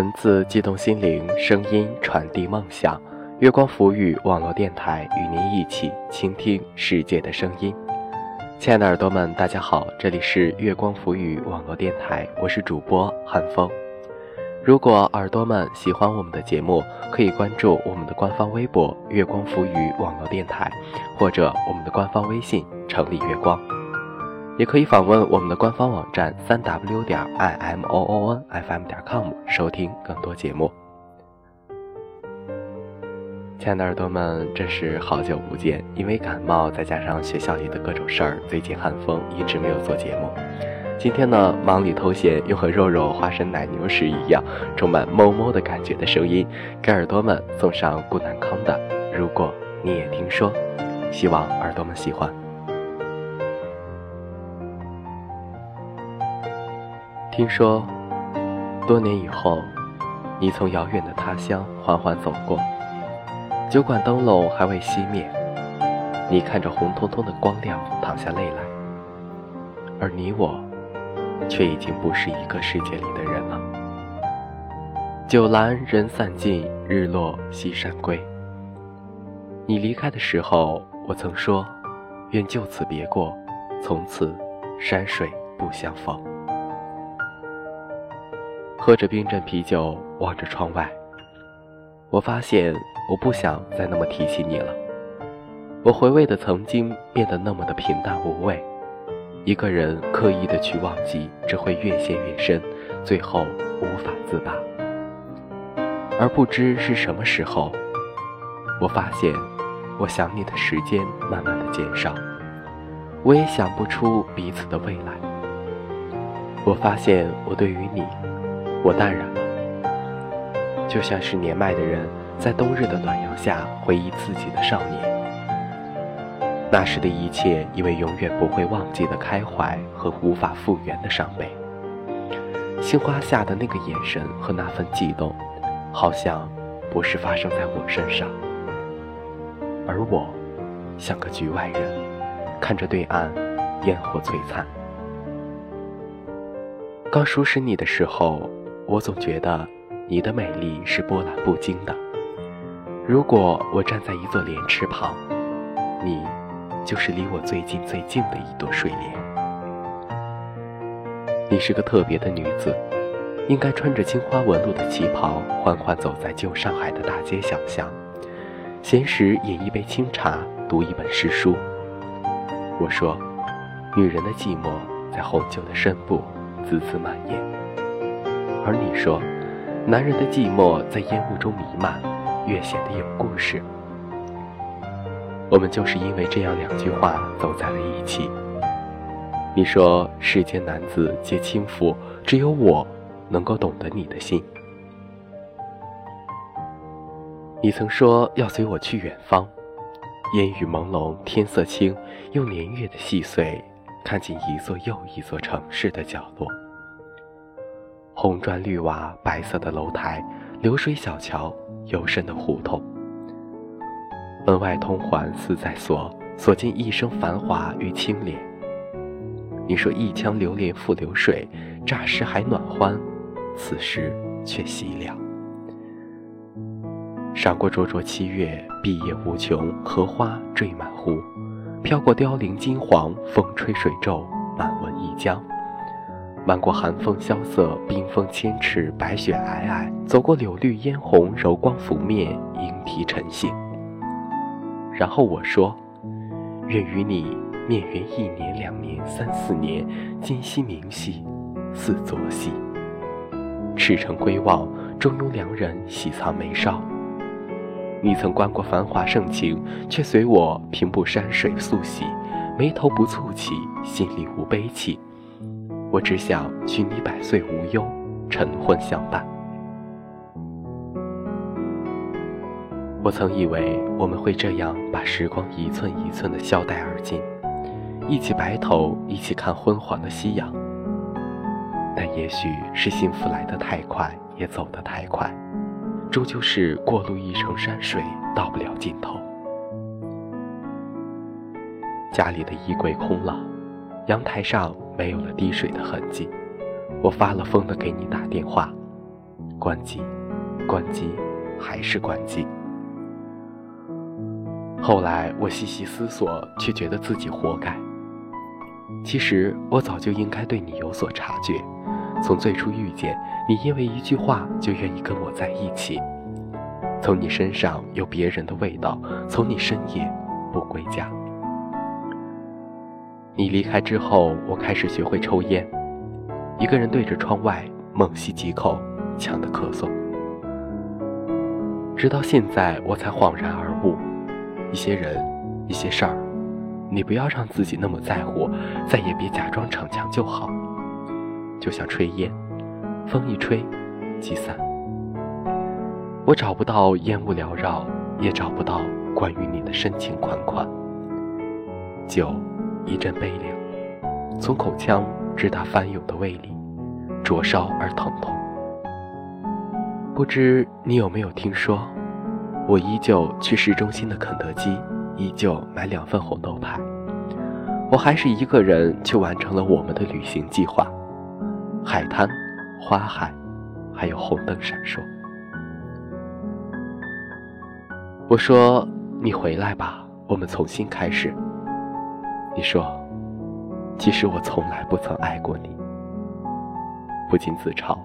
文字激动心灵，声音传递梦想。月光浮语网络电台与您一起倾听世界的声音。亲爱的耳朵们，大家好，这里是月光浮语网络电台，我是主播韩风。如果耳朵们喜欢我们的节目，可以关注我们的官方微博“月光浮语网络电台”，或者我们的官方微信“城里月光”。也可以访问我们的官方网站三 w 点 i m o o n f m 点 com 收听更多节目。亲爱的耳朵们，真是好久不见！因为感冒，再加上学校里的各种事儿，最近寒风一直没有做节目。今天呢，忙里偷闲，又和肉肉化身奶牛时一样，充满哞哞的感觉的声音，给耳朵们送上顾南康的《如果你也听说》，希望耳朵们喜欢。听说，多年以后，你从遥远的他乡缓缓走过，酒馆灯笼还未熄灭，你看着红彤彤的光亮淌下泪来，而你我，却已经不是一个世界里的人了。酒阑人散尽，日落西山归。你离开的时候，我曾说，愿就此别过，从此山水不相逢。喝着冰镇啤酒，望着窗外，我发现我不想再那么提起你了。我回味的曾经变得那么的平淡无味。一个人刻意的去忘记，只会越陷越深，最后无法自拔。而不知是什么时候，我发现我想你的时间慢慢的减少，我也想不出彼此的未来。我发现我对于你。我淡然了，就像是年迈的人在冬日的暖阳下回忆自己的少年。那时的一切，因为永远不会忘记的开怀和无法复原的伤悲。杏花下的那个眼神和那份悸动，好像不是发生在我身上，而我，像个局外人，看着对岸烟火璀璨。刚熟识你的时候。我总觉得你的美丽是波澜不惊的。如果我站在一座莲池旁，你就是离我最近最近的一朵睡莲。你是个特别的女子，应该穿着青花纹路的旗袍，缓缓走在旧上海的大街小巷，闲时饮一杯清茶，读一本诗书。我说，女人的寂寞在红酒的深部滋滋蔓延。而你说，男人的寂寞在烟雾中弥漫，越显得有故事。我们就是因为这样两句话走在了一起。你说世间男子皆轻浮，只有我能够懂得你的心。你曾说要随我去远方，烟雨朦胧，天色清，用年月的细碎，看尽一座又一座城市的角落。红砖绿瓦，白色的楼台，流水小桥，幽深的胡同。门外通环似在锁，锁尽一生繁华与清廉。你说一腔流连付流水，乍时还暖欢，此时却凄凉。赏过灼灼七月，碧叶无穷，荷花缀满湖，飘过凋零金黄，风吹水皱，满文一江。漫过寒风萧瑟，冰封千尺，白雪皑皑；走过柳绿嫣红，柔光拂面，莺啼晨醒。然后我说：“愿与你面缘一年、两年、三四年，今夕明夕，似昨夕。赤诚归望，中庸良人喜藏眉梢。你曾观过繁华盛情，却随我平步山水素喜，眉头不蹙起，心里无悲戚。”我只想许你百岁无忧，晨昏相伴。我曾以为我们会这样把时光一寸一寸的消带而尽，一起白头，一起看昏黄的夕阳。但也许是幸福来得太快，也走得太快，终究是过路一程山水，到不了尽头。家里的衣柜空了。阳台上没有了滴水的痕迹，我发了疯的给你打电话，关机，关机，还是关机。后来我细细思索，却觉得自己活该。其实我早就应该对你有所察觉，从最初遇见你，因为一句话就愿意跟我在一起；从你身上有别人的味道，从你深夜不归家。你离开之后，我开始学会抽烟，一个人对着窗外猛吸几口，呛得咳嗽。直到现在，我才恍然而悟，一些人，一些事儿，你不要让自己那么在乎，再也别假装逞强就好。就像炊烟，风一吹，即散。我找不到烟雾缭绕，也找不到关于你的深情款款。酒。一阵悲凉，从口腔直达翻涌的胃里，灼烧而疼痛。不知你有没有听说，我依旧去市中心的肯德基，依旧买两份红豆派。我还是一个人去完成了我们的旅行计划，海滩、花海，还有红灯闪烁。我说：“你回来吧，我们重新开始。”你说：“其实我从来不曾爱过你。”不禁自嘲，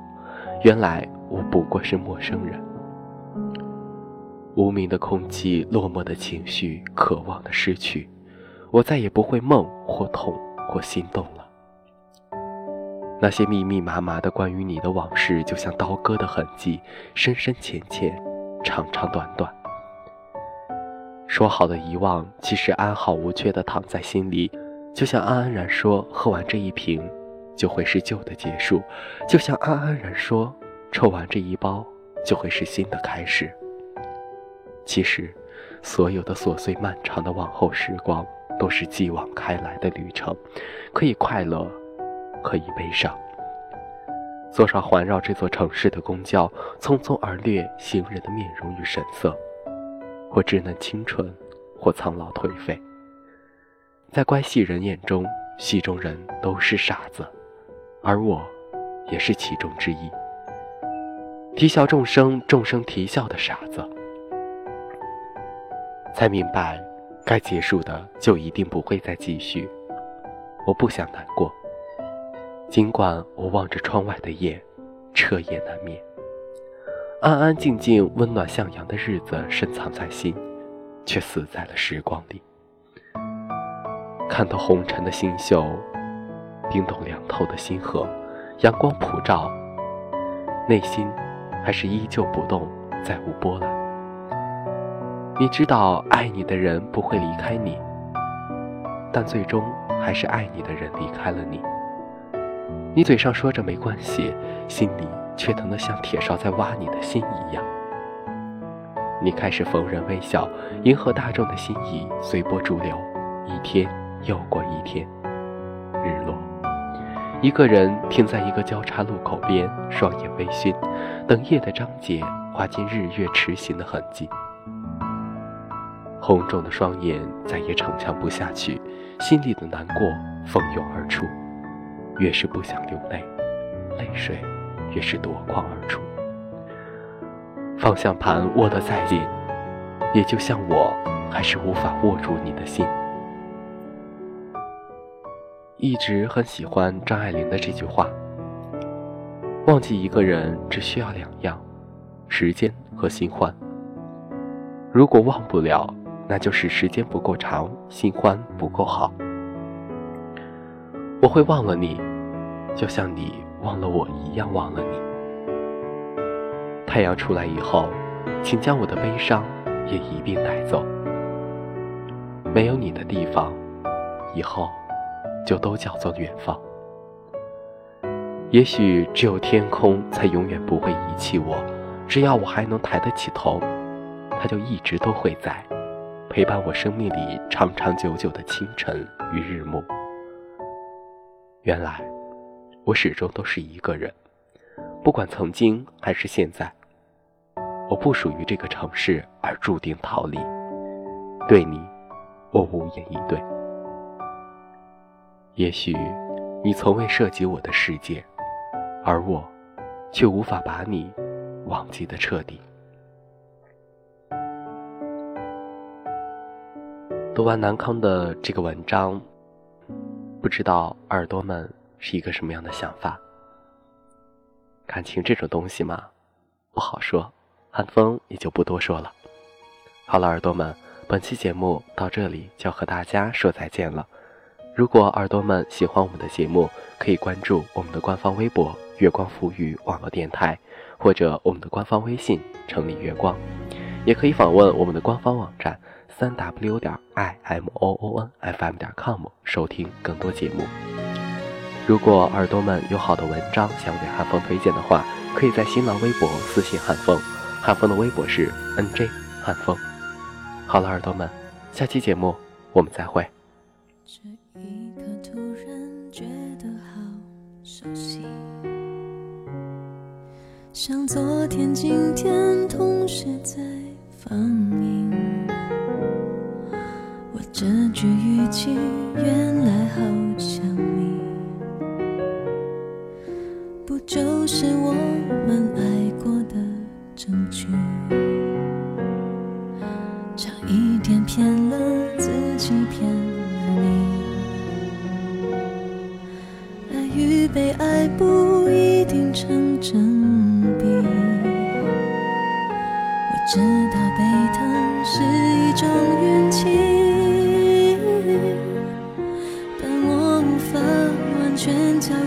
原来我不过是陌生人。无名的空气，落寞的情绪，渴望的失去，我再也不会梦或痛或心动了。那些密密麻麻的关于你的往事，就像刀割的痕迹，深深浅浅，长长短短。说好的遗忘，其实安好无缺的躺在心里，就像安安然说，喝完这一瓶，就会是旧的结束；就像安安然说，抽完这一包，就会是新的开始。其实，所有的琐碎漫长的往后时光，都是继往开来的旅程，可以快乐，可以悲伤。坐上环绕这座城市的公交，匆匆而掠行人的面容与神色。或稚嫩清纯，或苍老颓废，在乖戏人眼中，戏中人都是傻子，而我，也是其中之一。啼笑众生，众生啼笑的傻子，才明白，该结束的就一定不会再继续。我不想难过，尽管我望着窗外的夜，彻夜难眠。安安静静、温暖向阳的日子深藏在心，却死在了时光里。看透红尘的星宿，冰冻凉透的星河，阳光普照，内心还是依旧不动，再无波澜。你知道，爱你的人不会离开你，但最终还是爱你的人离开了你。你嘴上说着没关系，心里……却疼得像铁勺在挖你的心一样。你开始逢人微笑，迎合大众的心意，随波逐流。一天又过一天，日落，一个人停在一个交叉路口边，双眼微醺，等夜的章节划进日月驰行的痕迹。红肿的双眼再也逞强不下去，心里的难过蜂拥而出，越是不想流泪，泪水。越是夺眶而出，方向盘握得再紧，也就像我，还是无法握住你的心。一直很喜欢张爱玲的这句话：“忘记一个人只需要两样，时间和新欢。如果忘不了，那就是时间不够长，新欢不够好。我会忘了你，就像你。”忘了我一样忘了你。太阳出来以后，请将我的悲伤也一并带走。没有你的地方，以后就都叫做远方。也许只有天空才永远不会遗弃我，只要我还能抬得起头，它就一直都会在，陪伴我生命里长长久久的清晨与日暮。原来。我始终都是一个人，不管曾经还是现在，我不属于这个城市，而注定逃离。对你，我无言以对。也许你从未涉及我的世界，而我，却无法把你忘记的彻底。读完南康的这个文章，不知道耳朵们是一个什么样的想法？感情这种东西嘛，不好说。韩风也就不多说了。好了，耳朵们，本期节目到这里就要和大家说再见了。如果耳朵们喜欢我们的节目，可以关注我们的官方微博“月光浮语网络电台”，或者我们的官方微信“城里月光”，也可以访问我们的官方网站。三 w 点 i m o o n f m 点 com 收听更多节目。如果耳朵们有好的文章想给汉风推荐的话，可以在新浪微博私信汉风，汉风的微博是 n j 汉风。好了，耳朵们，下期节目我们再会。这一刻突然觉得好熟悉，像昨天、今天同时在放映。这句语气原来好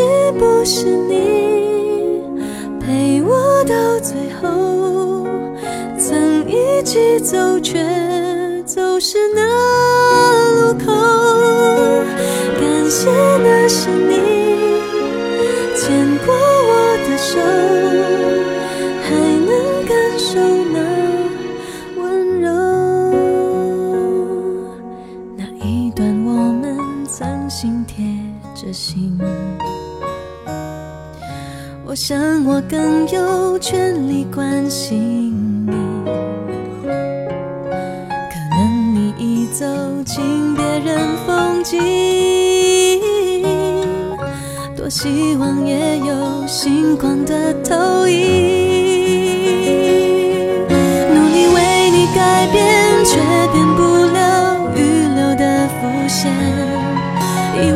是不是你陪我到最后，曾一起走，却走失那路口。感谢那是你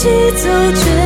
起走，却